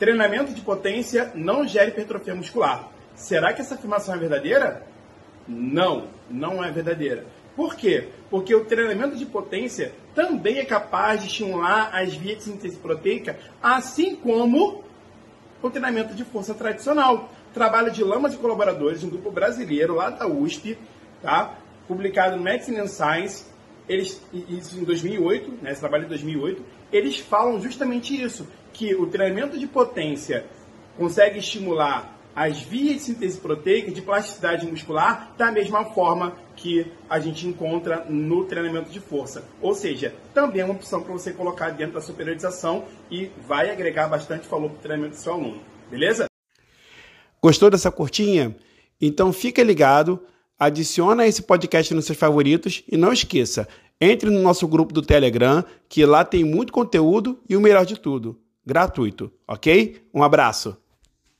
treinamento de potência não gera hipertrofia muscular. Será que essa afirmação é verdadeira? Não, não é verdadeira. Por quê? Porque o treinamento de potência também é capaz de estimular as vias de síntese proteica, assim como o treinamento de força tradicional. Trabalho de Lamas e colaboradores, um grupo brasileiro lá da USP, tá? publicado no Medicine and Science, eles, em 2008, né, esse trabalho de 2008, eles falam justamente isso, que o treinamento de potência consegue estimular as vias de síntese proteica de plasticidade muscular da mesma forma que a gente encontra no treinamento de força. Ou seja, também é uma opção para você colocar dentro da superiorização e vai agregar bastante valor para o treinamento do seu aluno. Beleza? Gostou dessa curtinha? Então fica ligado adiciona esse podcast nos seus favoritos e não esqueça, entre no nosso grupo do Telegram, que lá tem muito conteúdo e o melhor de tudo, gratuito, ok? Um abraço!